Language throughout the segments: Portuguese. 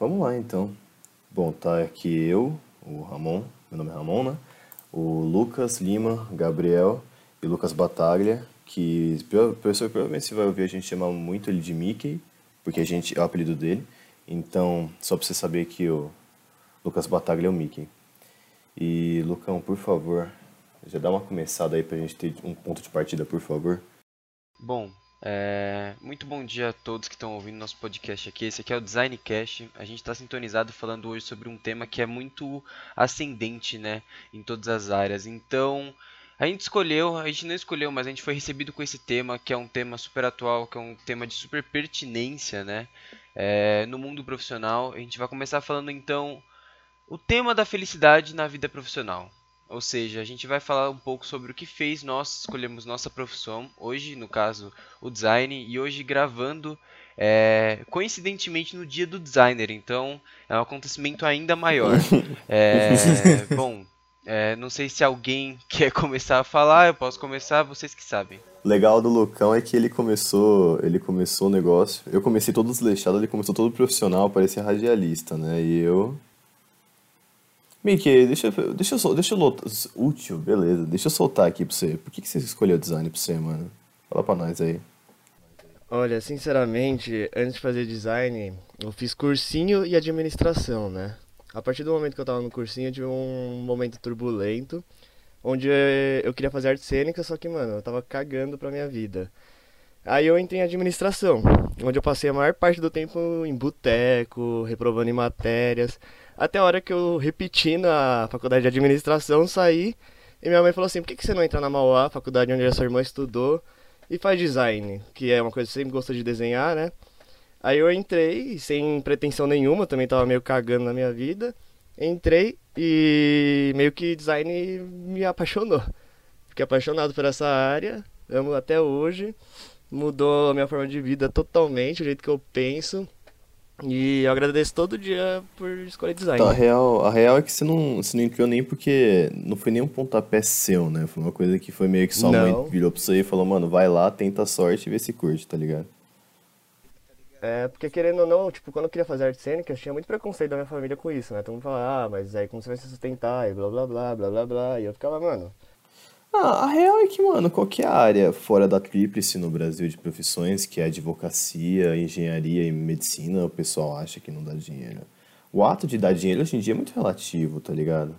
vamos lá então. Bom, tá aqui eu, o Ramon, meu nome é Ramon, né? O Lucas Lima, Gabriel e Lucas Bataglia, que o professor provavelmente você vai ouvir a gente chamar muito ele de Mickey, porque a gente é o apelido dele. Então, só pra você saber que o Lucas Bataglia é o Mickey. E Lucão, por favor, já dá uma começada aí pra gente ter um ponto de partida, por favor. Bom, é... muito bom dia a todos que estão ouvindo nosso podcast aqui. Esse aqui é o Design Cash. A gente está sintonizado falando hoje sobre um tema que é muito ascendente, né, em todas as áreas. Então, a gente escolheu, a gente não escolheu, mas a gente foi recebido com esse tema, que é um tema super atual, que é um tema de super pertinência, né, é... no mundo profissional. A gente vai começar falando então o tema da felicidade na vida profissional. Ou seja, a gente vai falar um pouco sobre o que fez nós escolhemos nossa profissão, hoje, no caso, o design, e hoje gravando é, coincidentemente no dia do designer, então é um acontecimento ainda maior. É, bom, é, não sei se alguém quer começar a falar, eu posso começar, vocês que sabem. Legal do Lucão é que ele começou, ele começou o negócio. Eu comecei todo desleixado, ele começou todo profissional, parecia radialista, né? E eu Mickey, deixa, deixa, eu, deixa eu Útil, beleza. Deixa eu soltar aqui pra você. Por que, que você escolheu design pra você, mano? Fala pra nós aí. Olha, sinceramente, antes de fazer design, eu fiz cursinho e administração, né? A partir do momento que eu tava no cursinho, eu tive um momento turbulento, onde eu queria fazer arte cênica, só que, mano, eu tava cagando pra minha vida. Aí eu entrei em administração, onde eu passei a maior parte do tempo em boteco, reprovando em matérias. Até a hora que eu repeti na faculdade de administração, saí e minha mãe falou assim: por que, que você não entra na Mauá, faculdade onde a sua irmã estudou, e faz design? Que é uma coisa que você sempre gostou de desenhar, né? Aí eu entrei, sem pretensão nenhuma, também tava meio cagando na minha vida. Entrei e meio que design me apaixonou. Fiquei apaixonado por essa área, amo até hoje. Mudou a minha forma de vida totalmente, o jeito que eu penso. E eu agradeço todo dia por escolher design. Então, a, real, a real é que você não, você não entrou nem porque não foi nem um pontapé seu, né? Foi uma coisa que foi meio que sua não. mãe virou pra você e falou, mano, vai lá, tenta a sorte e vê se curte, tá ligado? É, porque querendo ou não, tipo, quando eu queria fazer arte cênica, eu tinha muito preconceito da minha família com isso, né? Todo mundo falava, ah, mas aí como você vai se sustentar e blá blá blá blá blá blá. E eu ficava, mano, ah, a real é que, mano, qualquer área fora da tríplice no Brasil de profissões, que é advocacia, engenharia e medicina, o pessoal acha que não dá dinheiro. O ato de dar dinheiro hoje em dia é muito relativo, tá ligado?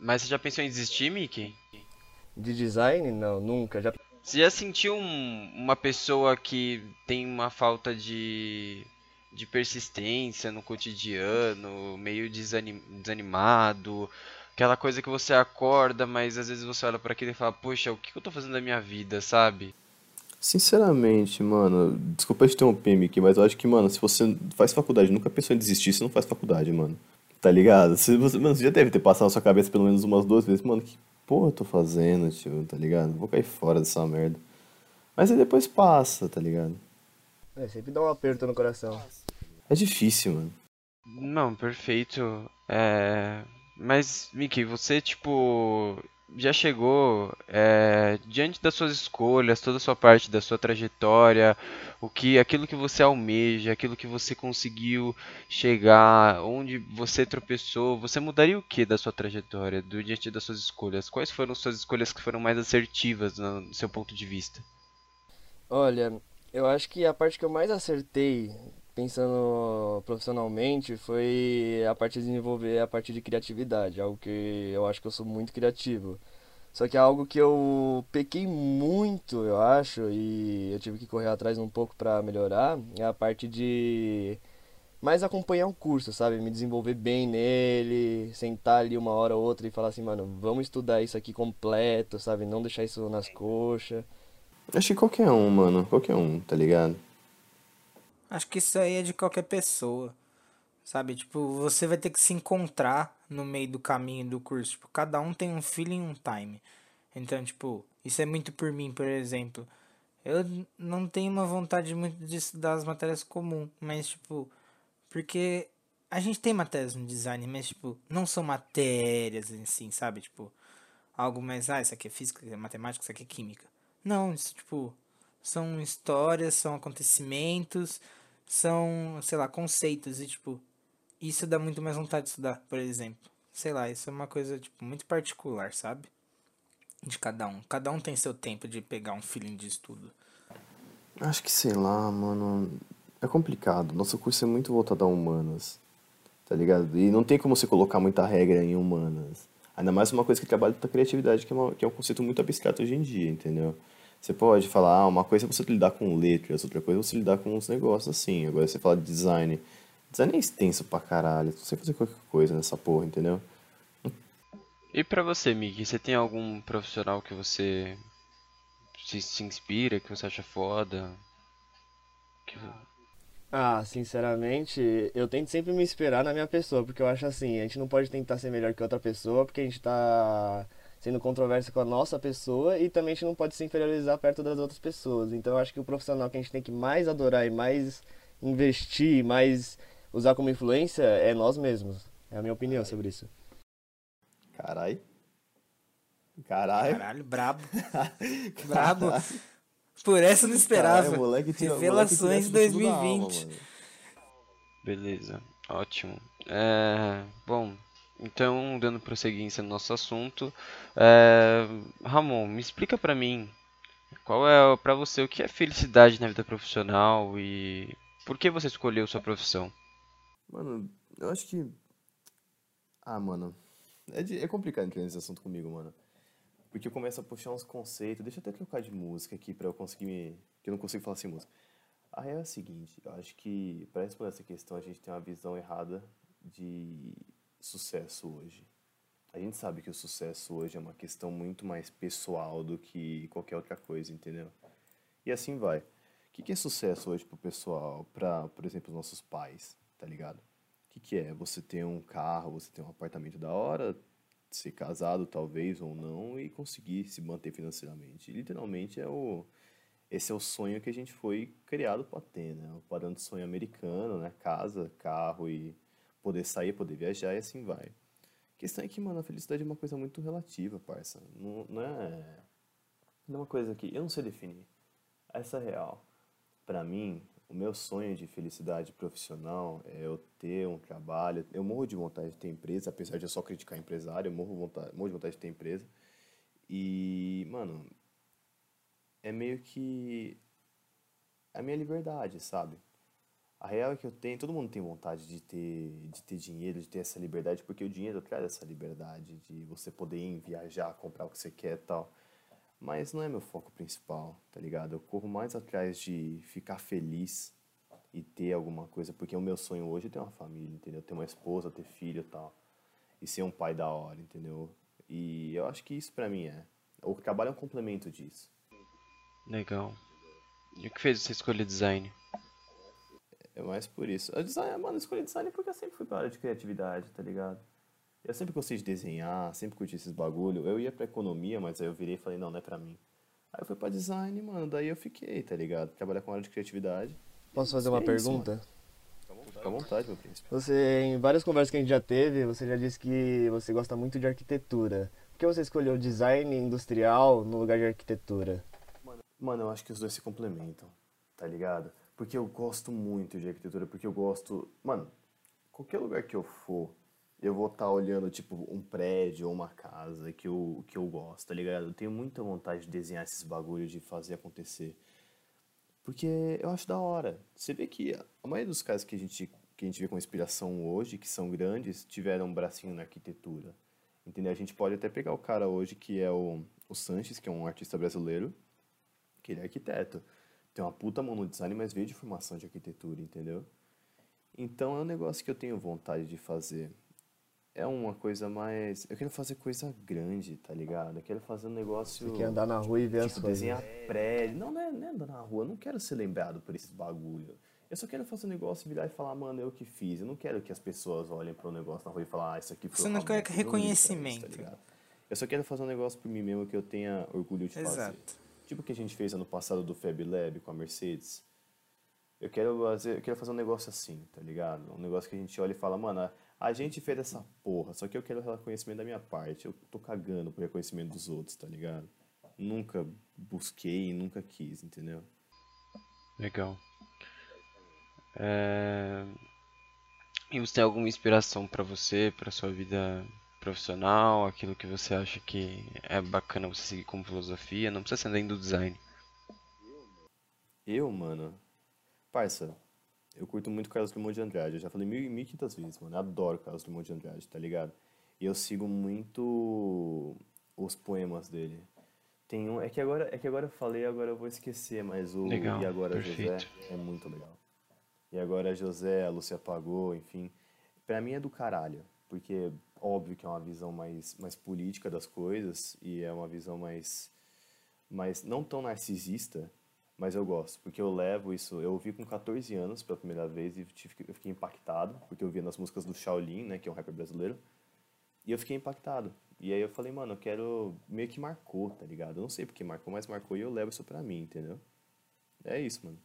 Mas você já pensou em desistir, Mickey? De design? Não, nunca. Já... Você já sentiu um, uma pessoa que tem uma falta de, de persistência no cotidiano, meio desanim, desanimado? Aquela coisa que você acorda, mas às vezes você olha para aquilo e fala, poxa, o que eu tô fazendo da minha vida, sabe? Sinceramente, mano, desculpa te interromper, Mickey, mas eu acho que, mano, se você faz faculdade nunca pensou em desistir, você não faz faculdade, mano. Tá ligado? Você, você, mano, você já deve ter passado na sua cabeça pelo menos umas duas vezes, mano, que porra eu tô fazendo, tio, tá ligado? Vou cair fora dessa merda. Mas aí depois passa, tá ligado? É, sempre dá um aperto no coração. É difícil, mano. Não, perfeito. É. Mas, Mickey, você, tipo, já chegou é, diante das suas escolhas, toda a sua parte da sua trajetória, o que, aquilo que você almeja, aquilo que você conseguiu chegar, onde você tropeçou, você mudaria o que da sua trajetória, do diante das suas escolhas? Quais foram suas escolhas que foram mais assertivas no seu ponto de vista? Olha, eu acho que a parte que eu mais acertei pensando profissionalmente, foi a parte de desenvolver a parte de criatividade, algo que eu acho que eu sou muito criativo. Só que é algo que eu pequei muito, eu acho, e eu tive que correr atrás um pouco para melhorar, é a parte de mais acompanhar o curso, sabe? Me desenvolver bem nele, sentar ali uma hora ou outra e falar assim, mano, vamos estudar isso aqui completo, sabe? Não deixar isso nas coxas. Acho que qualquer um, mano, qualquer um, tá ligado? Acho que isso aí é de qualquer pessoa. Sabe? Tipo, você vai ter que se encontrar no meio do caminho do curso. Tipo, cada um tem um feeling um time. Então, tipo, isso é muito por mim, por exemplo. Eu não tenho uma vontade muito de estudar as matérias comuns, mas, tipo, porque a gente tem matérias no design, mas, tipo, não são matérias em si, sabe? Tipo, algo mais, ah, isso aqui é física, isso é matemática, isso aqui é química. Não, isso, tipo, são histórias, são acontecimentos, são, sei lá, conceitos. E, tipo, isso dá muito mais vontade de estudar, por exemplo. Sei lá, isso é uma coisa tipo, muito particular, sabe? De cada um. Cada um tem seu tempo de pegar um feeling de estudo. Acho que sei lá, mano. É complicado. Nosso curso é muito voltado a humanas. Tá ligado? E não tem como você colocar muita regra em humanas. Ainda mais uma coisa que trabalha com criatividade, que é, uma, que é um conceito muito abstrato hoje em dia, entendeu? Você pode falar, ah, uma coisa é você lidar com letras, outra coisa é você lidar com uns negócios assim. Agora você fala de design. Design é extenso pra caralho. Você fazer qualquer coisa nessa porra, entendeu? E pra você, Miki, você tem algum profissional que você se, se inspira, que você acha foda? Que... Ah, sinceramente, eu tento sempre me inspirar na minha pessoa, porque eu acho assim, a gente não pode tentar ser melhor que outra pessoa, porque a gente tá sendo controverso com a nossa pessoa e também a gente não pode se inferiorizar perto das outras pessoas. Então eu acho que o profissional que a gente tem que mais adorar e mais investir, mais usar como influência é nós mesmos. É a minha opinião sobre isso. Carai. Carai. Caralho, brabo. brabo. Por essa eu não esperava. Caralho, moleque tira- Revelações moleque tira tudo da 2020. alma. Beleza, ótimo. É, bom, então, dando prosseguência no nosso assunto, é, Ramon, me explica pra mim, qual é pra você o que é felicidade na vida profissional e por que você escolheu sua profissão? Mano, eu acho que. Ah, mano. É, de- é complicado entrar nesse assunto comigo, mano. Porque eu começo a puxar uns conceitos. Deixa eu até trocar de música aqui pra eu conseguir me. Que eu não consigo falar sem música. A real é a seguinte: eu acho que pra responder essa questão a gente tem uma visão errada de sucesso hoje. A gente sabe que o sucesso hoje é uma questão muito mais pessoal do que qualquer outra coisa, entendeu? E assim vai. O que, que é sucesso hoje pro pessoal, pra, por exemplo, os nossos pais, tá ligado? O que, que é? Você ter um carro, você ter um apartamento da hora, ser casado talvez ou não e conseguir se manter financeiramente. Literalmente é o esse é o sonho que a gente foi criado para ter, né? O padrão de sonho americano, né? Casa, carro e poder sair, poder viajar e assim vai. A questão é que, mano, a felicidade é uma coisa muito relativa, parça. Não, não é não é uma coisa que eu não sei definir. Essa é real. Pra mim, o meu sonho de felicidade profissional é eu ter um trabalho. Eu morro de vontade de ter empresa, apesar de eu só criticar empresário, eu morro, vontade, morro de vontade de ter empresa. E, mano, é meio que a minha liberdade, sabe? A real é que eu tenho, todo mundo tem vontade de ter, de ter dinheiro, de ter essa liberdade, porque o dinheiro traz essa liberdade de você poder ir viajar, comprar o que você quer e tal. Mas não é meu foco principal, tá ligado? Eu corro mais atrás de ficar feliz e ter alguma coisa, porque o meu sonho hoje é ter uma família, entendeu? Ter uma esposa, ter filho e tal. E ser um pai da hora, entendeu? E eu acho que isso pra mim é. O trabalho é um complemento disso. Legal. E o que fez você escolher design? É mais por isso. Eu design, mano, eu escolhi design porque eu sempre fui pra área de criatividade, tá ligado? Eu sempre gostei de desenhar, sempre curti esses bagulho. Eu ia pra economia, mas aí eu virei e falei, não, não é pra mim. Aí eu fui pra design, mano, daí eu fiquei, tá ligado? Trabalhar com área de criatividade. Posso fazer uma é isso, pergunta? Fica à vontade, meu príncipe. Você, em várias conversas que a gente já teve, você já disse que você gosta muito de arquitetura. Por que você escolheu design industrial no lugar de arquitetura? Mano, eu acho que os dois se complementam, tá ligado? Porque eu gosto muito de arquitetura, porque eu gosto. Mano, qualquer lugar que eu for, eu vou estar olhando, tipo, um prédio ou uma casa que eu, que eu gosto, tá ligado? Eu tenho muita vontade de desenhar esses bagulhos, de fazer acontecer. Porque eu acho da hora. Você vê que a maioria dos casos que a gente, que a gente vê com inspiração hoje, que são grandes, tiveram um bracinho na arquitetura. Entendeu? A gente pode até pegar o cara hoje que é o, o Sanches, que é um artista brasileiro, que ele é arquiteto. Tem uma puta mão no design, mas veio de formação de arquitetura, entendeu? Então é um negócio que eu tenho vontade de fazer. É uma coisa mais. Eu quero fazer coisa grande, tá ligado? Eu quero fazer um negócio. Você quer andar na rua e ver as Tipo, coisas. desenhar prédio. Não, não é, não é andar na rua. Eu não quero ser lembrado por esses bagulho. Eu só quero fazer um negócio, virar e falar, mano, eu que fiz. Eu não quero que as pessoas olhem pro negócio na rua e falar, ah, isso aqui foi Você não quer pra isso, reconhecimento. tá ligado? eu só quero fazer um negócio por mim mesmo que eu tenha orgulho de fazer. Exato. Tipo o que a gente fez ano passado do Fab Lab com a Mercedes. Eu quero fazer, eu quero fazer um negócio assim, tá ligado? Um negócio que a gente olha e fala, mano, a- gente fez essa porra, só que eu quero reconhecimento da minha parte. Eu tô cagando pro reconhecimento dos outros, tá ligado? Nunca busquei nunca quis, entendeu? Legal. É, E você tem alguma inspiração para você, para sua vida profissional, aquilo que você acha que é bacana você seguir como filosofia? Não precisa ser dentro do design. Eu, mano, parça, eu curto muito Carlos Drummond de Andrade. Eu já falei mil, mil quinhentas vezes, mano. Eu adoro Carlos Drummond de Andrade, tá ligado? E eu sigo muito os poemas dele. Tem um, é que agora, é que agora eu falei, agora eu vou esquecer, mas o Legal, E agora perfeito. José é muito legal. E agora José, a Lúcia apagou, enfim. Pra mim é do caralho, porque óbvio que é uma visão mais mais política das coisas e é uma visão mais mais não tão narcisista, mas eu gosto, porque eu levo isso, eu ouvi com 14 anos pela primeira vez e tive, eu fiquei impactado, porque eu via nas músicas do Shaolin, né, que é um rapper brasileiro. E eu fiquei impactado. E aí eu falei, mano, eu quero. Meio que marcou, tá ligado? Eu não sei porque marcou, mas marcou e eu levo isso pra mim, entendeu? É isso, mano.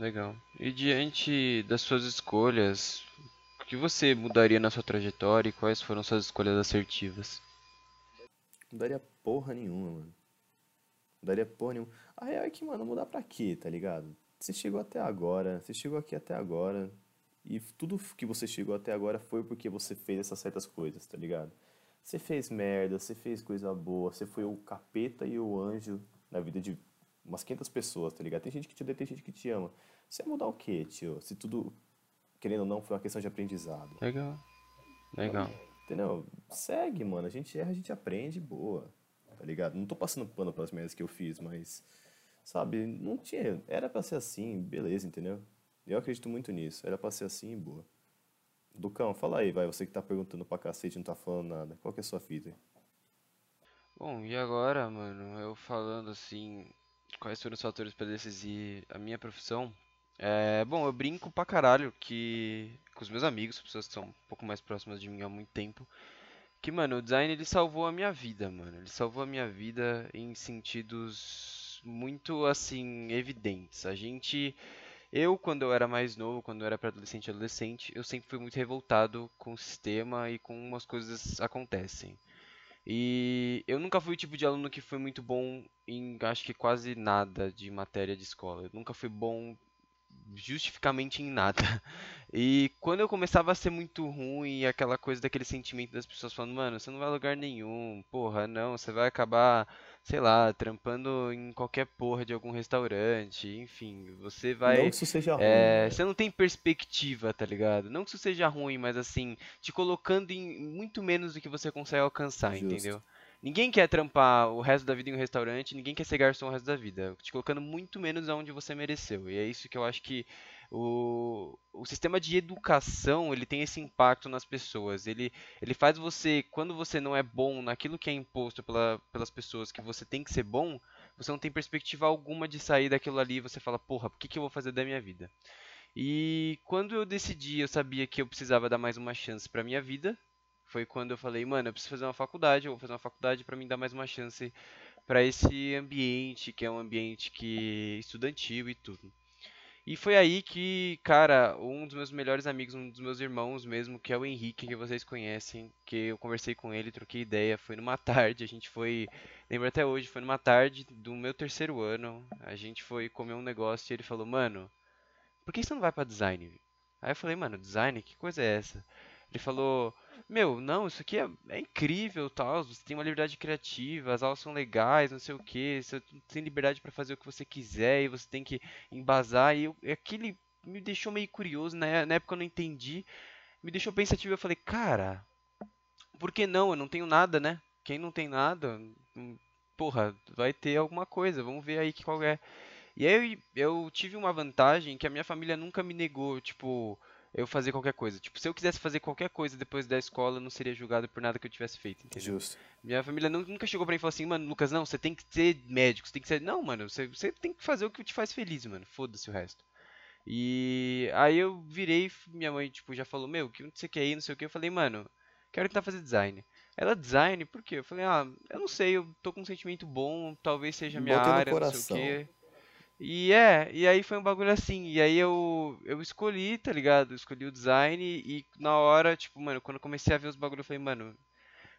Legal. E diante das suas escolhas, que você mudaria na sua trajetória e quais foram suas escolhas assertivas? Não daria porra nenhuma, mano. Não daria porra nenhuma. A real é que, mano, mudar pra quê, tá ligado? Você chegou até agora, você chegou aqui até agora. E tudo que você chegou até agora foi porque você fez essas certas coisas, tá ligado? Você fez merda, você fez coisa boa, você foi o capeta e o anjo na vida de umas 500 pessoas, tá ligado? Tem gente que te odeia, tem gente que te ama. Você ia mudar o quê, tio? Se tudo, querendo ou não, foi uma questão de aprendizado. Legal. Legal. Entendeu? Segue, mano. A gente erra, a gente aprende, boa. Tá ligado? Não tô passando pano pelas merdas que eu fiz, mas. Sabe, não tinha. Era pra ser assim, beleza, entendeu? Eu acredito muito nisso. Era pra ser assim, boa. Ducão, fala aí, vai. Você que tá perguntando pra cacete e não tá falando nada. Qual que é a sua fita? Bom, e agora, mano, eu falando assim, quais foram os fatores para decidir a minha profissão? É, bom, eu brinco pra caralho que com os meus amigos, pessoas que são um pouco mais próximas de mim há muito tempo, que, mano, o design ele salvou a minha vida, mano. Ele salvou a minha vida em sentidos muito assim evidentes. A gente eu, quando eu era mais novo, quando eu era pré-adolescente e adolescente, eu sempre fui muito revoltado com o sistema e com como as coisas acontecem. E eu nunca fui o tipo de aluno que foi muito bom em, acho que quase nada de matéria de escola. Eu nunca fui bom justificamente em nada. E quando eu começava a ser muito ruim, aquela coisa daquele sentimento das pessoas falando, mano, você não vai a lugar nenhum, porra, não, você vai acabar, sei lá, trampando em qualquer porra de algum restaurante, enfim, você Não vai. que isso seja ruim, É, né? você não tem perspectiva, tá ligado? Não que isso seja ruim, mas assim, te colocando em muito menos do que você consegue alcançar, Justo. entendeu? Ninguém quer trampar o resto da vida em um restaurante, ninguém quer ser garçom o resto da vida, te colocando muito menos aonde você mereceu. E é isso que eu acho que o, o sistema de educação, ele tem esse impacto nas pessoas. Ele, ele faz você, quando você não é bom naquilo que é imposto pela, pelas pessoas que você tem que ser bom, você não tem perspectiva alguma de sair daquilo ali você fala, porra, o que, que eu vou fazer da minha vida? E quando eu decidi, eu sabia que eu precisava dar mais uma chance pra minha vida. Foi quando eu falei, mano, eu preciso fazer uma faculdade, eu vou fazer uma faculdade pra mim dar mais uma chance pra esse ambiente, que é um ambiente que estudantil e tudo. E foi aí que, cara, um dos meus melhores amigos, um dos meus irmãos mesmo, que é o Henrique, que vocês conhecem, que eu conversei com ele, troquei ideia, foi numa tarde, a gente foi, lembro até hoje, foi numa tarde do meu terceiro ano, a gente foi comer um negócio e ele falou, mano, por que você não vai pra design? Aí eu falei, mano, design? Que coisa é essa? Ele falou, meu, não, isso aqui é, é incrível, tal, você tem uma liberdade criativa, as aulas são legais, não sei o que, você tem liberdade pra fazer o que você quiser e você tem que embasar. E eu, e aquele me deixou meio curioso, né? Na época eu não entendi, me deixou pensativo. Eu falei, cara, por que não? Eu não tenho nada, né? Quem não tem nada, hum, porra, vai ter alguma coisa, vamos ver aí qual é. E aí eu, eu tive uma vantagem que a minha família nunca me negou, tipo, eu fazer qualquer coisa. Tipo, se eu quisesse fazer qualquer coisa depois da escola, eu não seria julgado por nada que eu tivesse feito, entendeu? Justo. Minha família nu- nunca chegou pra mim e falou assim, mano, Lucas, não, você tem que ser médico, você tem que ser. Não, mano, você, você tem que fazer o que te faz feliz, mano. Foda-se o resto. E aí eu virei, minha mãe, tipo, já falou, meu, que você quer ir, não sei o que. Eu falei, mano, quero tentar fazer design. Ela, design? Por quê? Eu falei, ah, eu não sei, eu tô com um sentimento bom, talvez seja a minha Botei área, não sei o coração. quê. E é, e aí foi um bagulho assim, e aí eu, eu escolhi, tá ligado? Eu escolhi o design e na hora, tipo, mano, quando eu comecei a ver os bagulhos, eu falei, mano,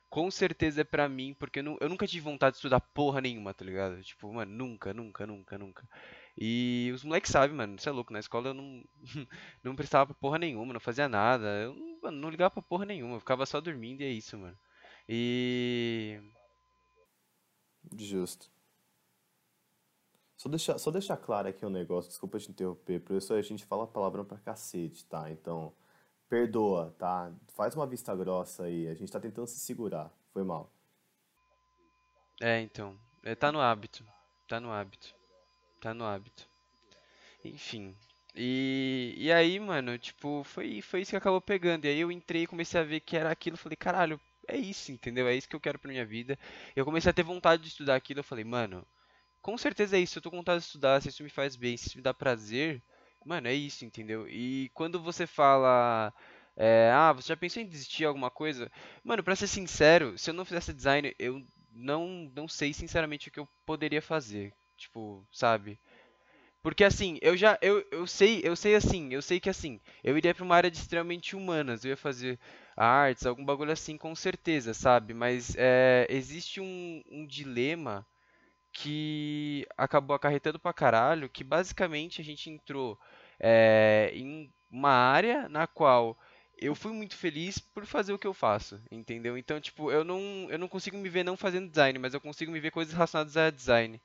com certeza é pra mim, porque eu, nu- eu nunca tive vontade de estudar porra nenhuma, tá ligado? Tipo, mano, nunca, nunca, nunca, nunca. E os moleques sabem, mano, você é louco, na escola eu não, não prestava pra porra nenhuma, não fazia nada, eu não- mano, não ligava pra porra nenhuma, eu ficava só dormindo e é isso, mano. E. Justo. Só deixar, só deixar claro aqui um negócio, desculpa te interromper, professor, a gente fala palavrão pra cacete, tá? Então, perdoa, tá? Faz uma vista grossa aí, a gente tá tentando se segurar, foi mal. É, então, é, tá no hábito, tá no hábito, tá no hábito. Enfim. E, e aí, mano, tipo, foi, foi isso que acabou pegando. E aí eu entrei e comecei a ver que era aquilo. Falei, caralho, é isso, entendeu? É isso que eu quero pra minha vida. Eu comecei a ter vontade de estudar aquilo. Eu falei, mano, com certeza é isso. Eu tô com vontade de estudar. Se isso me faz bem, se isso me dá prazer, mano, é isso, entendeu? E quando você fala, é, ah, você já pensou em desistir de alguma coisa? Mano, pra ser sincero, se eu não fizesse design, eu não, não sei sinceramente o que eu poderia fazer. Tipo, sabe? Porque assim, eu já eu, eu sei, eu sei assim, eu sei que assim, eu iria pra uma área de extremamente humanas, eu ia fazer artes, algum bagulho assim, com certeza, sabe? Mas é, existe um, um dilema que acabou acarretando pra caralho, que basicamente a gente entrou é, em uma área na qual eu fui muito feliz por fazer o que eu faço, entendeu? Então, tipo, eu não, eu não consigo me ver não fazendo design, mas eu consigo me ver coisas relacionadas a design,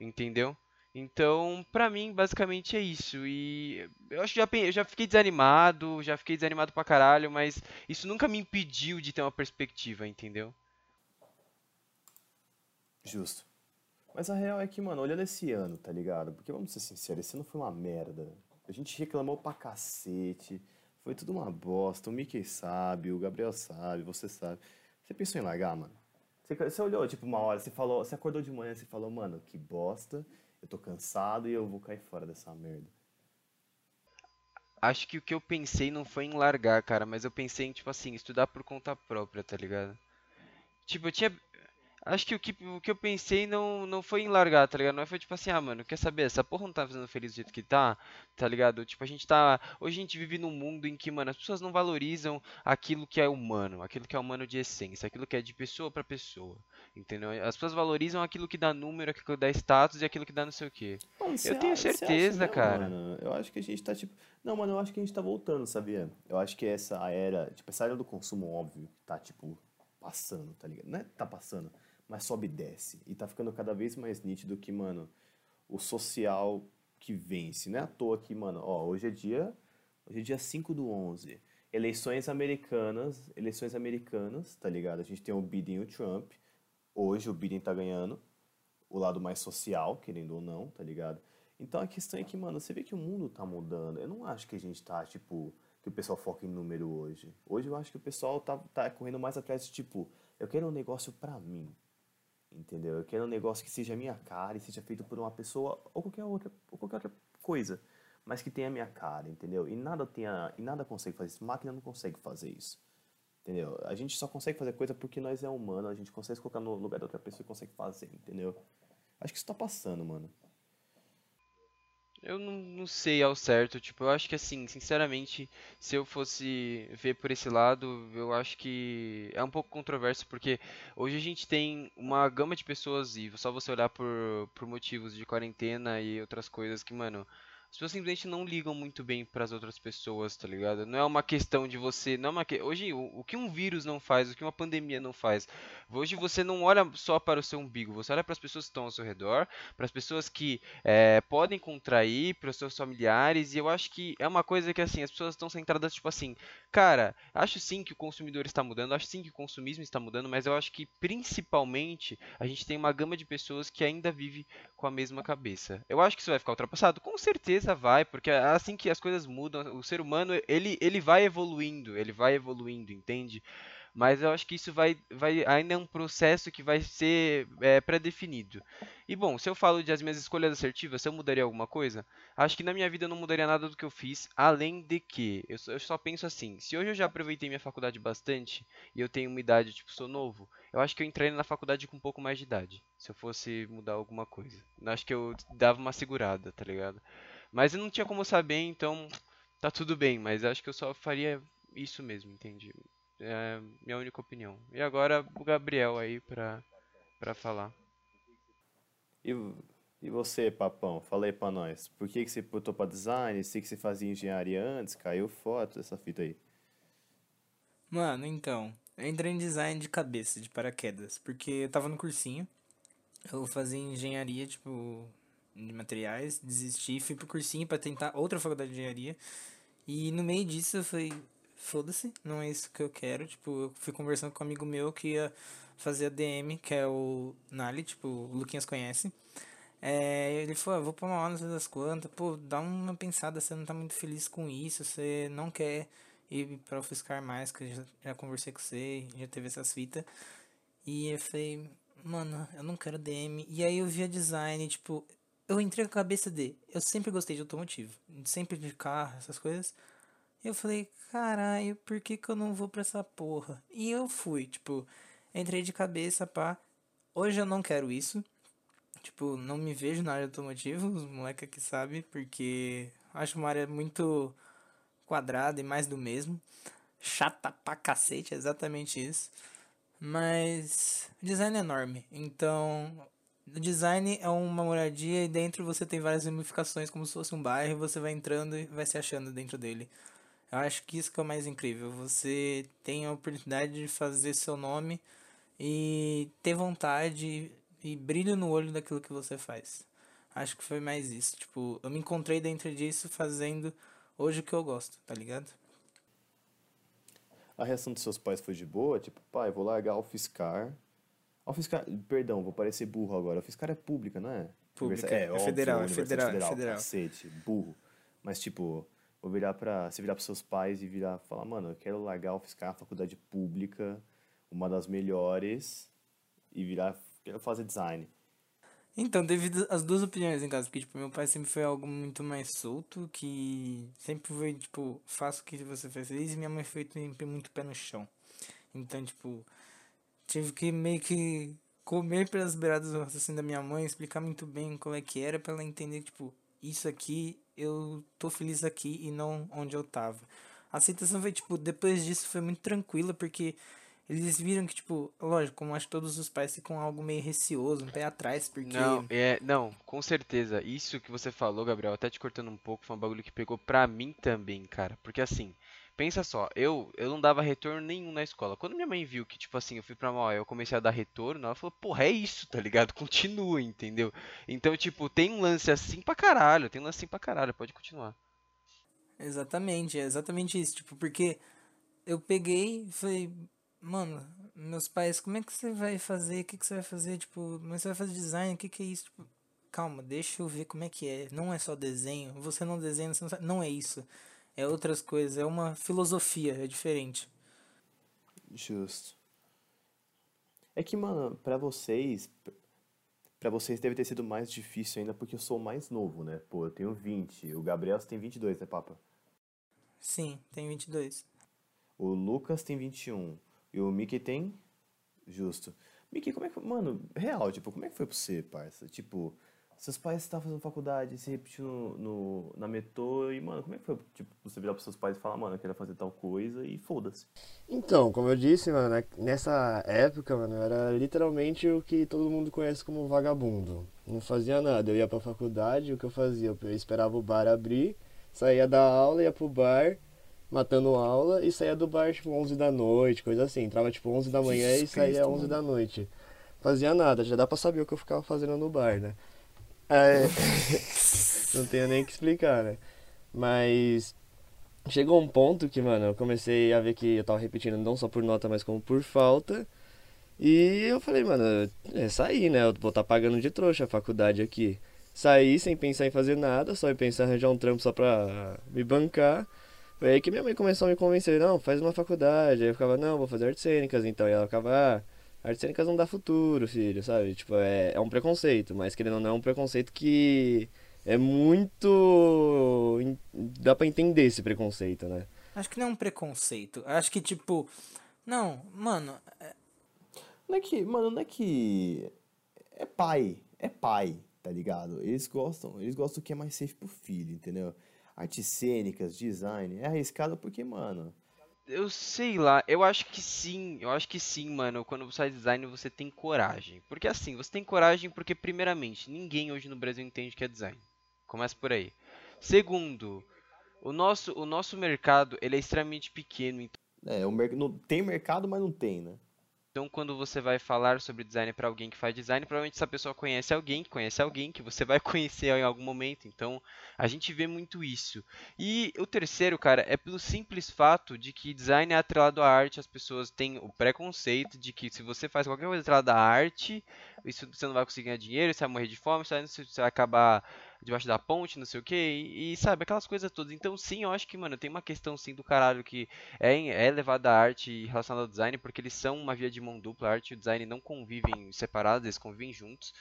entendeu? Então, pra mim, basicamente é isso. E eu acho que já, eu já fiquei desanimado, já fiquei desanimado pra caralho, mas isso nunca me impediu de ter uma perspectiva, entendeu? Justo. Mas a real é que, mano, olhando esse ano, tá ligado? Porque vamos ser sinceros, esse ano foi uma merda. A gente reclamou pra cacete, foi tudo uma bosta. O Mickey sabe, o Gabriel sabe, você sabe. Você pensou em largar, mano? Você, você olhou, tipo, uma hora, você falou, você acordou de manhã, você falou, mano, que bosta, eu tô cansado e eu vou cair fora dessa merda. Acho que o que eu pensei não foi em largar, cara, mas eu pensei em, tipo assim, estudar por conta própria, tá ligado? Tipo, eu tinha. Acho que o que, o que eu pensei não, não foi em largar, tá ligado? Não foi tipo assim, ah, mano, quer saber? Essa porra não tá fazendo feliz do jeito que tá, tá ligado? Tipo, a gente tá. Hoje a gente vive num mundo em que, mano, as pessoas não valorizam aquilo que é humano, aquilo que é humano de essência, aquilo que é de pessoa pra pessoa, entendeu? As pessoas valorizam aquilo que dá número, aquilo que dá status e aquilo que dá não sei o quê. Mano, Eu tenho acha certeza, cara. Mano? Eu acho que a gente tá, tipo... Não, mano, eu acho que a gente tá voltando, sabia? Eu acho que essa era... Tipo, essa era do consumo, óbvio, tá, tipo, passando, tá ligado? Não é que tá passando, mas sobe e desce. E tá ficando cada vez mais nítido que, mano, o social que vence. Não é à toa que, mano, ó, hoje é dia... Hoje é dia 5 do 11. Eleições americanas, eleições americanas, tá ligado? A gente tem o Biden e o Trump. Hoje o Biden tá ganhando o lado mais social, querendo ou não, tá ligado? Então a questão é que, mano, você vê que o mundo tá mudando. Eu não acho que a gente tá, tipo, que o pessoal foca em número hoje. Hoje eu acho que o pessoal tá, tá correndo mais atrás de, tipo, eu quero um negócio pra mim. Entendeu? Eu quero um negócio que seja minha cara e seja feito por uma pessoa ou qualquer outra, ou qualquer outra coisa, mas que tenha minha cara, entendeu? E nada tenha, e nada consegue fazer isso. Máquina não consegue fazer isso. Entendeu? A gente só consegue fazer coisa porque nós é humano, a gente consegue se colocar no lugar da outra pessoa e consegue fazer, entendeu? Acho que isso tá passando, mano. Eu não, não sei ao certo, tipo, eu acho que assim, sinceramente, se eu fosse ver por esse lado, eu acho que é um pouco controverso, porque hoje a gente tem uma gama de pessoas, e só você olhar por, por motivos de quarentena e outras coisas que, mano, as pessoas simplesmente não ligam muito bem pras outras pessoas, tá ligado? Não é uma questão de você, não é uma que... Hoje, o, o que um vírus não faz, o que uma pandemia não faz, hoje você não olha só para o seu umbigo, você olha para as pessoas que estão ao seu redor, para as pessoas que é, podem contrair, para os seus familiares, e eu acho que é uma coisa que assim, as pessoas estão centradas tipo assim, cara, acho sim que o consumidor está mudando, acho sim que o consumismo está mudando, mas eu acho que principalmente a gente tem uma gama de pessoas que ainda vive com a mesma cabeça. Eu acho que isso vai ficar ultrapassado? Com certeza vai, porque é assim que as coisas mudam, o ser humano, ele, ele vai evoluindo, ele vai evoluindo, entende? Mas eu acho que isso vai, vai ainda é um processo que vai ser é, pré-definido. E bom, se eu falo de as minhas escolhas assertivas, se eu mudaria alguma coisa, acho que na minha vida eu não mudaria nada do que eu fiz, além de que eu só, eu só penso assim, se hoje eu já aproveitei minha faculdade bastante e eu tenho uma idade, tipo, sou novo, eu acho que eu entraria na faculdade com um pouco mais de idade, se eu fosse mudar alguma coisa. Eu acho que eu dava uma segurada, tá ligado? Mas eu não tinha como saber, então tá tudo bem, mas acho que eu só faria isso mesmo, entendi. É minha única opinião. E agora o Gabriel aí pra, pra falar. E, e você, papão? Fala aí pra nós. Por que, que você botou pra design? Sei que você fazia engenharia antes, caiu foto essa fita aí. Mano, então, eu entrei em design de cabeça, de paraquedas, porque eu tava no cursinho, eu fazia engenharia, tipo, de materiais, desisti, fui pro cursinho pra tentar outra faculdade de engenharia, e no meio disso eu falei, foda-se, não é isso que eu quero, tipo, eu fui conversando com um amigo meu que ia fazer a DM, que é o Nali, tipo, o Luquinhas conhece, é, ele falou, ah, vou pra uma aula, não sei das quantas, pô, dá uma pensada, você não tá muito feliz com isso, você não quer ir pra UFSCar mais, que eu já, já conversei com você, já teve essas fitas. E eu falei, mano, eu não quero DM. E aí eu via design, tipo, eu entrei com a cabeça de, eu sempre gostei de automotivo, sempre de carro, essas coisas. Eu falei, caralho, por que que eu não vou pra essa porra? E eu fui, tipo, entrei de cabeça, pá. Hoje eu não quero isso. Tipo, não me vejo na área automotiva, os moleques aqui sabem, porque acho uma área muito quadrada e mais do mesmo. Chata pra cacete, é exatamente isso. Mas design é enorme. Então, o design é uma moradia e dentro você tem várias ramificações, como se fosse um bairro, você vai entrando e vai se achando dentro dele. Eu acho que isso que é o mais incrível. Você tem a oportunidade de fazer seu nome e ter vontade e brilho no olho daquilo que você faz. Acho que foi mais isso. Tipo, eu me encontrei dentro disso fazendo hoje o que eu gosto, tá ligado? A reação dos seus pais foi de boa? Tipo, pai, vou largar o Fiscar. O Fiscar, perdão, vou parecer burro agora. O Fiscar é pública, não é? Pública, é, é federal, é federal, federal, é federal. Cacete, burro. Mas, tipo, vou virar pra. Você virar pros seus pais e virar falar, mano, eu quero largar o Fiscar, faculdade pública, uma das melhores, e virar. Quero fazer design. Então, devido às duas opiniões em casa, porque, tipo, meu pai sempre foi algo muito mais solto, que sempre foi, tipo, faça o que você fez feliz, e minha mãe foi muito pé no chão. Então, tipo, tive que meio que comer pelas beiradas do raciocínio da minha mãe, explicar muito bem como é que era, para ela entender, tipo, isso aqui, eu tô feliz aqui e não onde eu tava. A aceitação foi, tipo, depois disso foi muito tranquila, porque eles viram que, tipo, lógico, como acho que todos os pais ficam algo meio receoso, um pé atrás, porque. Não, é, não, com certeza. Isso que você falou, Gabriel, até te cortando um pouco, foi um bagulho que pegou pra mim também, cara. Porque assim, pensa só, eu, eu não dava retorno nenhum na escola. Quando minha mãe viu que, tipo assim, eu fui pra mal, eu comecei a dar retorno, ela falou, porra, é isso, tá ligado? Continua, entendeu? Então, tipo, tem um lance assim pra caralho, tem um lance assim pra caralho, pode continuar. Exatamente, é exatamente isso, tipo, porque eu peguei e falei, mano, meus pais, como é que você vai fazer? O que, que você vai fazer? Tipo, mas você vai fazer design? O que, que é isso? Tipo, calma, deixa eu ver como é que é. Não é só desenho. Você não desenha, você não sabe. Não é isso. É outras coisas. É uma filosofia, é diferente. Justo. É que, mano, pra vocês. Pra vocês deve ter sido mais difícil ainda porque eu sou mais novo, né? Pô, eu tenho 20. O Gabriel tem 22, né, Papa? Sim, tem 22. O Lucas tem 21. E o Mickey tem? Justo. Mickey, como é que. Mano, real, tipo, como é que foi pra você, parça? Tipo, seus pais estavam fazendo faculdade, se repetiu no, no, na metrô, e, mano, como é que foi, tipo, você virar pros seus pais e falar, mano, eu quero fazer tal coisa, e foda-se. Então, como eu disse, mano, né, nessa época, mano, eu era literalmente o que todo mundo conhece como vagabundo. Não fazia nada, eu ia pra faculdade, o que eu fazia? Eu esperava o bar abrir, saía da aula, ia pro bar, matando aula e saía do bar tipo 11 da noite, coisa assim. Entrava tipo 11 da manhã Jesus e saía Cristo, 11 mano. da noite. Fazia nada, já dá pra saber o que eu ficava fazendo no bar, né? É... não tenho nem que explicar, né? Mas chegou um ponto que, mano, eu comecei a ver que eu tava repetindo não só por nota, mas como por falta. E eu falei, mano, é sair, né? Eu vou estar tá pagando de trouxa a faculdade aqui. Saí sem pensar em fazer nada, só em pensar em arranjar um trampo só pra me bancar. Foi aí que minha mãe começou a me convencer, não, faz uma faculdade. Aí eu ficava, não, vou fazer artes cênicas então. E ela ficava, ah, artes cênicas não dá futuro, filho, sabe? Tipo, é, é um preconceito, mas querendo ou não, é um preconceito que é muito. dá pra entender esse preconceito, né? Acho que não é um preconceito. Acho que, tipo, não, mano. É... Não é que, mano, não é que. É pai, é pai, tá ligado? Eles gostam, eles gostam do que é mais safe pro filho, entendeu? artes cênicas, design, é arriscado porque, mano, Eu sei lá, eu acho que sim, eu acho que sim, mano. Quando você faz design, você tem coragem. Porque assim, você tem coragem porque, primeiramente, ninguém hoje no Brasil entende que é design. Começa por aí. Segundo, o nosso, o nosso mercado ele é extremamente pequeno. Então, É, o mer... não, tem mercado, mas não tem, né? Então quando você vai falar sobre design para alguém que faz design, provavelmente essa pessoa conhece alguém que conhece alguém que você vai conhecer em algum momento. Então a gente vê muito isso. E o terceiro, cara, é pelo simples fato de que design é atrelado à arte. As pessoas têm o preconceito de que se você faz qualquer coisa atrelada à arte, isso você não vai conseguir ganhar dinheiro, você vai morrer de fome, você vai, acabar debaixo da ponte, não sei o que, e, sabe, aquelas coisas todas. Então, sim, eu acho que, mano, tem uma questão sim do caralho que é, é levada à arte relacionada ao design, porque eles são uma via de mão dupla. A arte e o design não convivem separados, eles convivem juntos.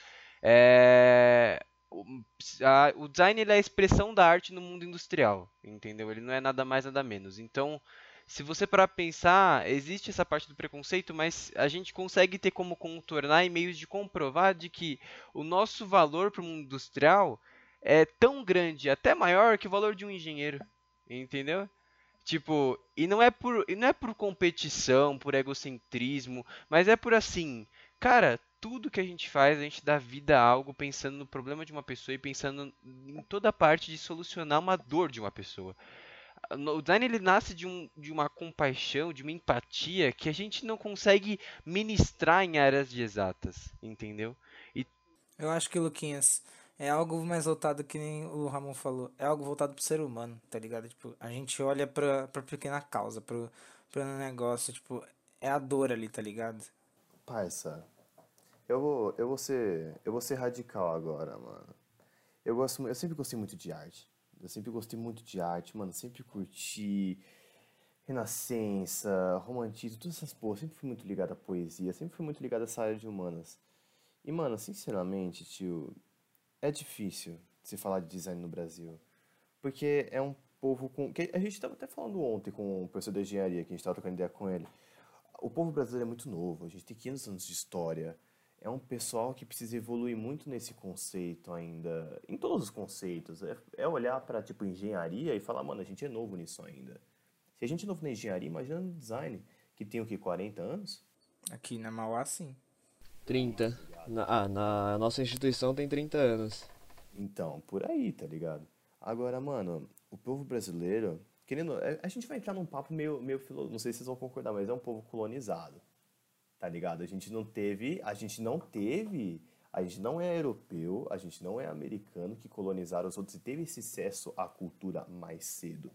É. O, design é a expressão da arte no mundo industrial, entendeu? Ele não é nada mais, nada menos. Então, se você parar pra pensar, existe essa parte do preconceito, mas a gente consegue ter como contornar e meios de comprovar de que o nosso valor para o mundo industrial é tão grande, até maior que o valor de um engenheiro, entendeu? Tipo, e não é por, e não é por competição, por egocentrismo, mas é por assim, cara, tudo que a gente faz, a gente dá vida a algo pensando no problema de uma pessoa e pensando em toda a parte de solucionar uma dor de uma pessoa. O design ele nasce de, um, de uma compaixão, de uma empatia que a gente não consegue ministrar em áreas de exatas, entendeu? E Eu acho que, Luquinhas, é algo mais voltado que nem o Ramon falou. É algo voltado pro ser humano, tá ligado? Tipo, a gente olha pra, pra pequena causa, pro, pro negócio, tipo, é a dor ali, tá ligado? Parça, eu vou, eu vou ser, eu vou ser radical agora, mano. Eu gosto, eu sempre gostei muito de arte. Eu sempre gostei muito de arte, mano. Sempre curti Renascença, romantismo, todas essas porra. Sempre fui muito ligado à poesia, sempre fui muito ligado a essa área de humanas. E, mano, sinceramente, tio, é difícil se falar de design no Brasil. Porque é um povo com. que a gente tava até falando ontem com o professor de engenharia, que a gente tava trocando ideia com ele. O povo brasileiro é muito novo, a gente tem 500 anos de história. É um pessoal que precisa evoluir muito nesse conceito ainda, em todos os conceitos. É, é olhar para tipo engenharia e falar, mano, a gente é novo nisso ainda. Se a gente é novo na engenharia, imagina no design, que tem o que 40 anos? Aqui na Mauá, sim. 30. Na, ah, na nossa instituição tem 30 anos. Então, por aí, tá ligado? Agora, mano, o povo brasileiro, querendo, a a gente vai entrar num papo meio, meio filo, não sei se vocês vão concordar, mas é um povo colonizado. Tá ligado? A gente não teve, a gente não teve, a gente não é europeu, a gente não é americano que colonizaram os outros e teve esse acesso à cultura mais cedo.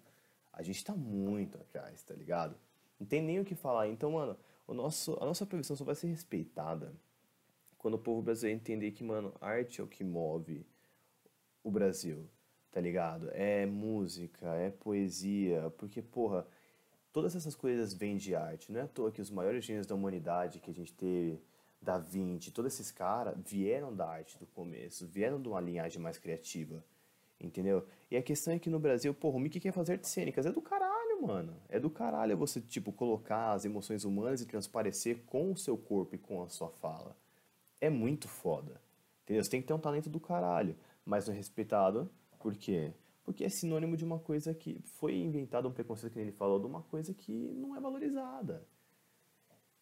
A gente tá muito atrás, tá ligado? Não tem nem o que falar. Então, mano, o nosso, a nossa profissão só vai ser respeitada quando o povo brasileiro entender que, mano, arte é o que move o Brasil, tá ligado? É música, é poesia, porque, porra, todas essas coisas vêm de arte. Não é à toa que os maiores gênios da humanidade que a gente teve, Da Vinci, todos esses caras vieram da arte do começo, vieram de uma linhagem mais criativa, entendeu? E a questão é que no Brasil, porra, o Mickey quer fazer artes cênicas, é do caralho, mano. É do caralho você, tipo, colocar as emoções humanas e transparecer com o seu corpo e com a sua fala. É muito foda, entendeu? Você tem que ter um talento do caralho, mas não é respeitado, por quê? Porque é sinônimo de uma coisa que foi inventada, um preconceito que ele falou, de uma coisa que não é valorizada.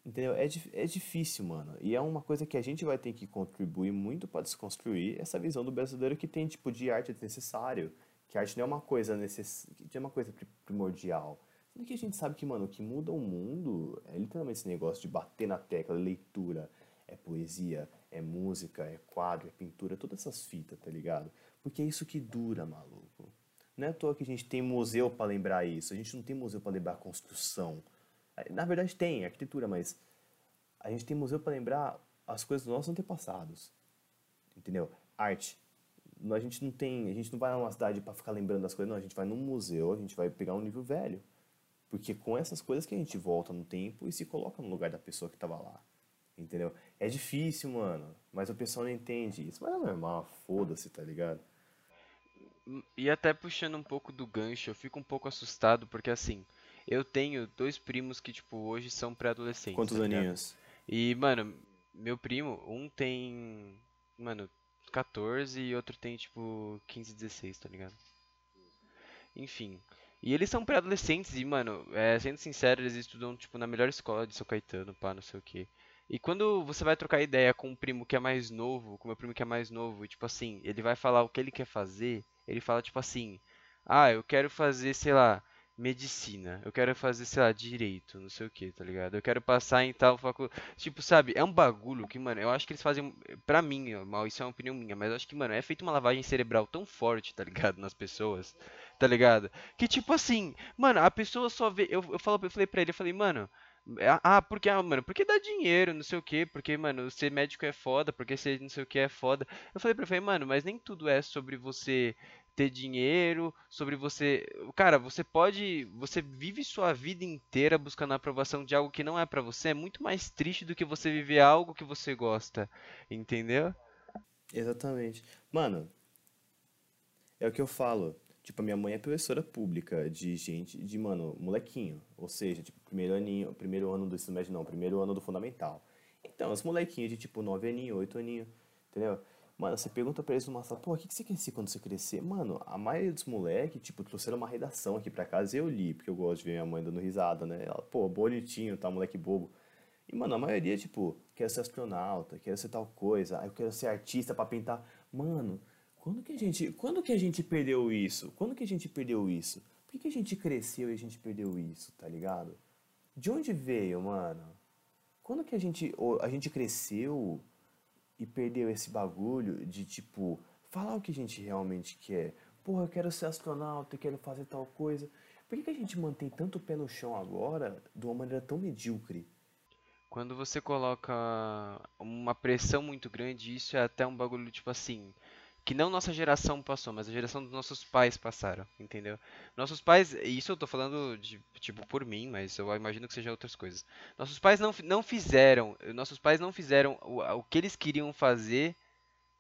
Entendeu? É, é difícil, mano. E é uma coisa que a gente vai ter que contribuir muito para desconstruir essa visão do brasileiro que tem, tipo, de arte desnecessário. Que arte não é uma coisa necess... é uma coisa pri- primordial. Sendo que a gente sabe que, mano, o que muda o mundo é literalmente esse negócio de bater na tecla, leitura, é poesia, é música, é quadro, é pintura, todas essas fitas, tá ligado? Porque é isso que dura, maluco. Não é à toa que a gente tem museu para lembrar isso. A gente não tem museu para lembrar construção. Na verdade tem, arquitetura, mas a gente tem museu para lembrar as coisas dos nossos antepassados. Entendeu? Arte. A gente não tem, a gente não vai numa cidade para ficar lembrando das coisas, não, a gente vai num museu, a gente vai pegar um livro velho. Porque com essas coisas que a gente volta no tempo e se coloca no lugar da pessoa que estava lá. Entendeu? É difícil, mano, mas o pessoal não entende isso. Mas é normal, foda-se, tá ligado? E até puxando um pouco do gancho, eu fico um pouco assustado porque assim, eu tenho dois primos que tipo hoje são pré-adolescentes. Quantos tá aninhos? E mano, meu primo, um tem, mano, 14 e outro tem tipo 15, 16, tá ligado? Enfim, E eles são pré-adolescentes e, mano, é, sendo sincero, eles estudam, tipo, na melhor escola de São Caetano, pá, não sei o quê. E quando você vai trocar ideia com um primo que é mais novo, com meu primo que é mais novo, e, tipo assim, ele vai falar o que ele quer fazer, ele fala, tipo assim, ah, eu quero fazer, sei lá, medicina, eu quero fazer, sei lá, direito, não sei o que, tá ligado? Eu quero passar em tal faculdade. Tipo, sabe, é um bagulho que, mano, eu acho que eles fazem. Pra mim, mal, isso é uma opinião minha, mas eu acho que, mano, é feito uma lavagem cerebral tão forte, tá ligado? Nas pessoas, tá ligado? Que, tipo assim, mano, a pessoa só vê. Eu, eu, falo, eu falei pra ele, eu falei, mano. É, ah, porque, ah, mano, porque dá dinheiro, não sei o que, porque, mano, ser médico é foda, porque ser não sei o que é foda. Eu falei pra ele, mano, mas nem tudo é sobre você ter dinheiro, sobre você. Cara, você pode. Você vive sua vida inteira buscando a aprovação de algo que não é para você. É muito mais triste do que você viver algo que você gosta. Entendeu? Exatamente. Mano, é o que eu falo. Tipo, a minha mãe é professora pública de gente, de, mano, molequinho. Ou seja, tipo, primeiro aninho, primeiro ano do ensino médio, não, primeiro ano do fundamental. Então, os molequinhos de, tipo, 9 aninho, 8 aninho, entendeu? Mano, você pergunta pra eles numa sala, pô, o que, que você quer ser quando você crescer? Mano, a maioria dos moleques, tipo, trouxeram uma redação aqui pra casa e eu li, porque eu gosto de ver minha mãe dando risada, né? Ela, pô, bonitinho, tá, moleque bobo. E, mano, a maioria, tipo, quero ser astronauta, quero ser tal coisa, eu quero ser artista para pintar. Mano, quando que a gente, quando que a gente perdeu isso? Quando que a gente perdeu isso? Por que, que a gente cresceu e a gente perdeu isso, tá ligado? De onde veio, mano? Quando que a gente, a gente cresceu e perdeu esse bagulho de tipo falar o que a gente realmente quer. Porra, eu quero ser astronauta, eu quero fazer tal coisa. Por que, que a gente mantém tanto pé no chão agora de uma maneira tão medíocre? Quando você coloca uma pressão muito grande, isso é até um bagulho tipo assim que não nossa geração passou, mas a geração dos nossos pais passaram, entendeu? Nossos pais, isso eu tô falando de, tipo por mim, mas eu imagino que seja outras coisas. Nossos pais não, não fizeram, nossos pais não fizeram o, o que eles queriam fazer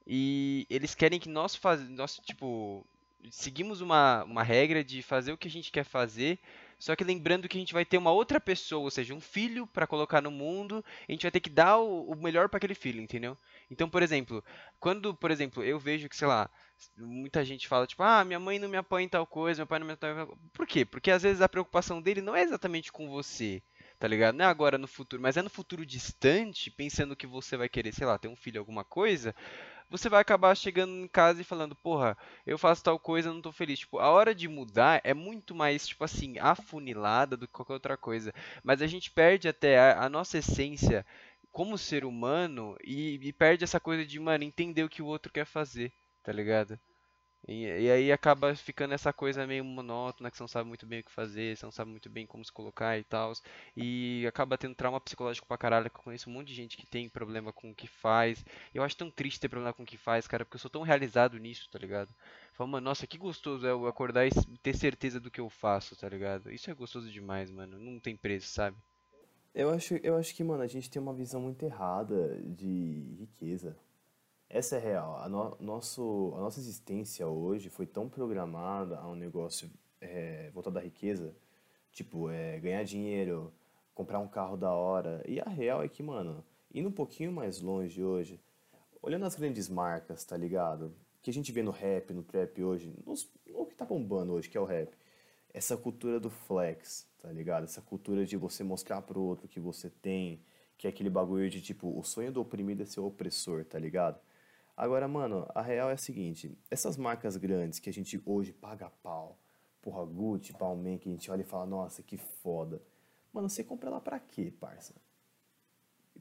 e eles querem que nós faz, nós tipo seguimos uma, uma regra de fazer o que a gente quer fazer só que lembrando que a gente vai ter uma outra pessoa, ou seja, um filho para colocar no mundo, a gente vai ter que dar o, o melhor para aquele filho, entendeu? Então, por exemplo, quando, por exemplo, eu vejo que, sei lá, muita gente fala, tipo, ah, minha mãe não me apoia em tal coisa, meu pai não me apoia. Por quê? Porque às vezes a preocupação dele não é exatamente com você, tá ligado? Não é agora no futuro, mas é no futuro distante, pensando que você vai querer, sei lá, ter um filho, alguma coisa você vai acabar chegando em casa e falando, porra, eu faço tal coisa, não tô feliz. Tipo, a hora de mudar é muito mais, tipo assim, afunilada do que qualquer outra coisa. Mas a gente perde até a, a nossa essência como ser humano e, e perde essa coisa de, mano, entender o que o outro quer fazer, tá ligado? E, e, aí acaba ficando essa coisa meio monótona, que você não sabe muito bem o que fazer, você não sabe muito bem como se colocar e tal. E acaba tendo trauma psicológico pra caralho, que eu conheço um monte de gente que tem problema com o que faz. Eu acho tão triste ter problema com o que faz, cara, porque eu sou tão realizado nisso, tá ligado? Falo, mano, nossa, que gostoso é eu acordar e ter certeza do que eu faço, tá ligado? Isso é gostoso demais, mano. Não tem preço, sabe? Eu acho, eu acho que, mano, a gente tem uma visão muito errada de riqueza. Essa é real. A, no, nosso, a nossa existência hoje foi tão programada a um negócio é, voltado à riqueza, tipo, é, ganhar dinheiro, comprar um carro da hora. E a real é que, mano, indo um pouquinho mais longe hoje, olhando as grandes marcas, tá ligado? Que a gente vê no rap, no trap hoje, nos, o que tá bombando hoje, que é o rap. Essa cultura do flex, tá ligado? Essa cultura de você mostrar pro outro que você tem, que é aquele bagulho de tipo, o sonho do oprimido é ser o opressor, tá ligado? Agora, mano, a real é a seguinte: essas marcas grandes que a gente hoje paga pau, porra, Gucci, Balmain, que a gente olha e fala, nossa, que foda. Mano, você compra lá pra quê, parça?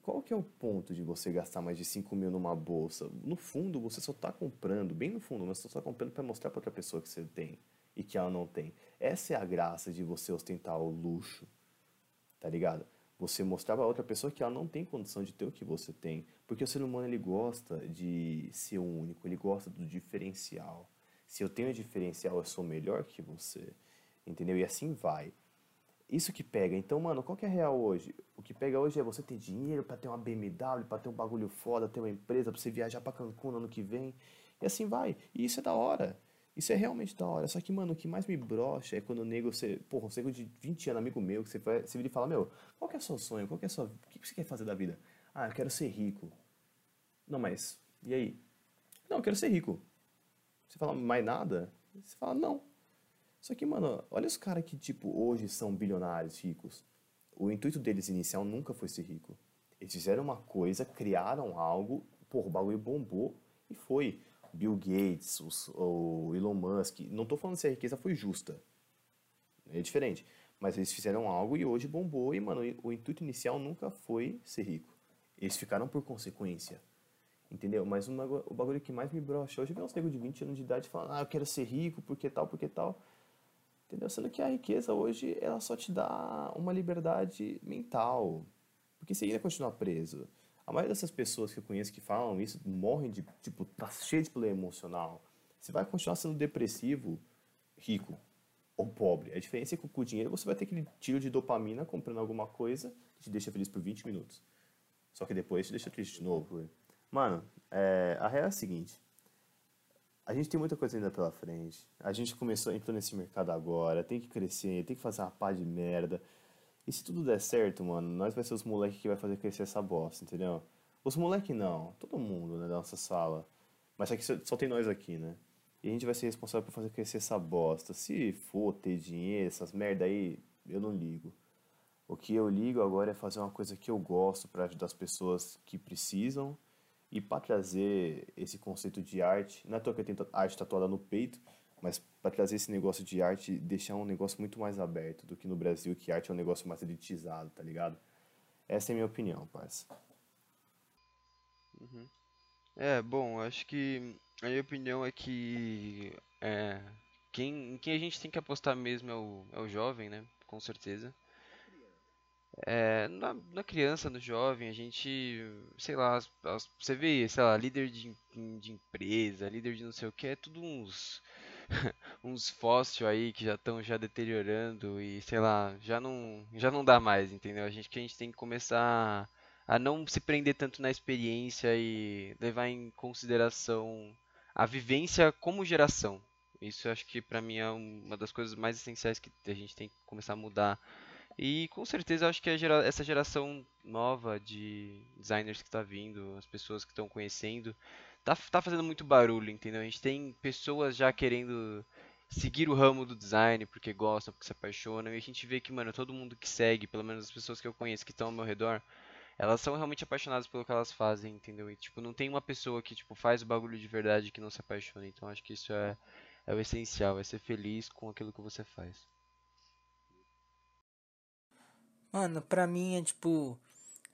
Qual que é o ponto de você gastar mais de 5 mil numa bolsa? No fundo, você só tá comprando, bem no fundo, mas você só tá comprando para mostrar pra outra pessoa que você tem e que ela não tem. Essa é a graça de você ostentar o luxo, tá ligado? Você mostrar para outra pessoa que ela não tem condição de ter o que você tem. Porque o ser humano ele gosta de ser único, ele gosta do diferencial. Se eu tenho diferencial, eu sou melhor que você. Entendeu? E assim vai. Isso que pega. Então, mano, qual que é real hoje? O que pega hoje é você ter dinheiro para ter uma BMW, para ter um bagulho foda, ter uma empresa, para você viajar para Cancún no ano que vem. E assim vai. E isso é da hora. Isso é realmente da hora. Só que, mano, o que mais me brocha é quando o nego, você, porra, um nego de 20 anos, amigo meu, que você, vai, você vira e fala, meu, qual que é o seu sonho? Qual que é a sua, o que você quer fazer da vida? Ah, eu quero ser rico. Não, mas, e aí? Não, eu quero ser rico. Você fala, mais nada? Você fala, não. Só que, mano, olha os caras que, tipo, hoje são bilionários, ricos. O intuito deles inicial nunca foi ser rico. Eles fizeram uma coisa, criaram algo, porra, o bagulho bombou e foi. Bill Gates, os, o Elon Musk. Não tô falando se a riqueza foi justa. É diferente. Mas eles fizeram algo e hoje bombou. E, mano, o intuito inicial nunca foi ser rico. Eles ficaram por consequência. Entendeu? Mas uma, o bagulho que mais me brocha hoje é ver uns negros de 20 anos de idade falando, ah, eu quero ser rico, porque tal, porque tal. Entendeu? Sendo que a riqueza hoje, ela só te dá uma liberdade mental. Porque você ainda continua preso. A maioria dessas pessoas que eu conheço que falam isso morrem de, tipo, tá cheio de problema emocional. Você vai continuar sendo depressivo, rico ou pobre. A diferença é que com o dinheiro você vai ter aquele tiro de dopamina comprando alguma coisa que te deixa feliz por 20 minutos. Só que depois te deixa triste de novo. Mano, é, a real é a seguinte. A gente tem muita coisa ainda pela frente. A gente começou, entrou nesse mercado agora, tem que crescer, tem que fazer uma pá de merda. E se tudo der certo, mano, nós vai ser os moleques que vai fazer crescer essa bosta, entendeu? Os moleques não, todo mundo, né, da nossa sala. Mas só, tem nós aqui, né? E a gente vai ser responsável por fazer crescer essa bosta. Se for ter dinheiro, essas merda aí, eu não ligo. O que eu ligo agora é fazer uma coisa que eu gosto para ajudar as pessoas que precisam e para trazer esse conceito de arte. Não é à que eu tenho arte tatuada no peito, mas para trazer esse negócio de arte, deixar um negócio muito mais aberto do que no Brasil, que arte é um negócio mais elitizado, tá ligado? Essa é a minha opinião, parça. Uhum. É, bom, acho que a minha opinião é que é, quem, quem a gente tem que apostar mesmo é o, é o jovem, né? Com certeza. É, na, na criança, no jovem, a gente, sei lá, as, as, você vê, sei lá, líder de, de empresa, líder de não sei o que, é tudo uns uns fósseis aí que já estão já deteriorando e sei lá, já não já não dá mais, entendeu? A gente que a gente tem que começar a não se prender tanto na experiência e levar em consideração a vivência como geração. Isso acho que para mim é uma das coisas mais essenciais que a gente tem que começar a mudar. E com certeza acho que gera, essa geração nova de designers que está vindo, as pessoas que estão conhecendo, tá, tá fazendo muito barulho, entendeu? A gente tem pessoas já querendo seguir o ramo do design porque gostam, porque se apaixonam, e a gente vê que, mano, todo mundo que segue, pelo menos as pessoas que eu conheço que estão ao meu redor, elas são realmente apaixonadas pelo que elas fazem, entendeu? E, tipo, não tem uma pessoa que, tipo, faz o bagulho de verdade que não se apaixona. Então, acho que isso é, é o essencial, é ser feliz com aquilo que você faz. Mano, pra mim é, tipo,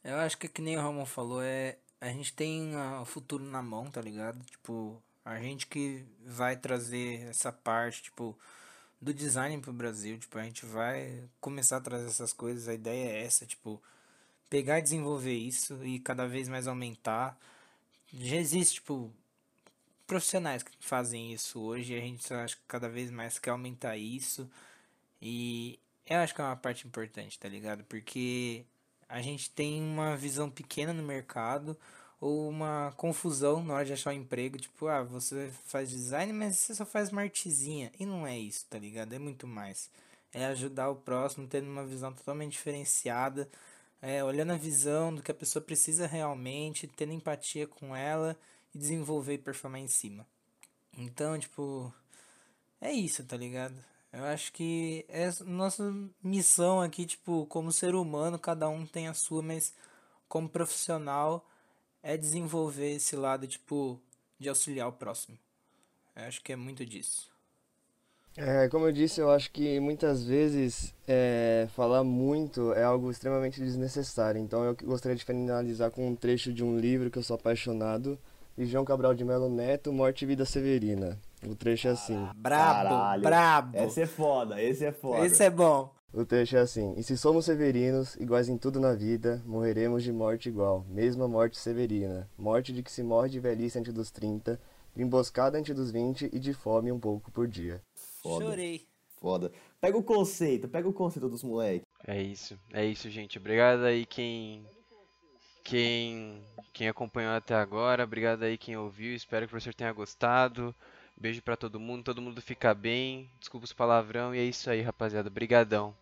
eu acho que é que nem o Ramon falou, é a gente tem o futuro na mão, tá ligado? Tipo, a gente que vai trazer essa parte, tipo, do design pro Brasil, tipo, a gente vai começar a trazer essas coisas, a ideia é essa, tipo, pegar e desenvolver isso e cada vez mais aumentar. Já existe, tipo, profissionais que fazem isso hoje, a gente acho que cada vez mais quer aumentar isso. E eu acho que é uma parte importante, tá ligado? Porque a gente tem uma visão pequena no mercado ou uma confusão na hora de achar um emprego, tipo, ah, você faz design, mas você só faz uma artezinha. E não é isso, tá ligado? É muito mais. É ajudar o próximo tendo uma visão totalmente diferenciada, é, olhando a visão do que a pessoa precisa realmente, tendo empatia com ela e desenvolver e performar em cima. Então, tipo, é isso, tá ligado? Eu acho que é nossa missão aqui, tipo, como ser humano, cada um tem a sua, mas como profissional é desenvolver esse lado, tipo, de auxiliar o próximo. Eu acho que é muito disso. É, como eu disse, eu acho que muitas vezes é, falar muito é algo extremamente desnecessário. Então eu gostaria de finalizar com um trecho de um livro que eu sou apaixonado, de João Cabral de Melo Neto, Morte e Vida Severina. O trecho é assim. Brabo, Caralho. brabo. Esse é foda, esse é foda. Esse é bom. O trecho é assim: E se somos severinos, iguais em tudo na vida, morreremos de morte igual, mesma morte severina. Morte de que se morre de velhice antes dos 30, de emboscada antes dos 20 e de fome um pouco por dia. Foda. Chorei. Foda. Pega o conceito, pega o conceito dos moleques. É isso, é isso, gente. Obrigado aí quem quem quem acompanhou até agora, obrigado aí quem ouviu. Espero que o professor tenha gostado. Beijo para todo mundo, todo mundo fica bem. Desculpa os palavrão e é isso aí, rapaziada. Brigadão.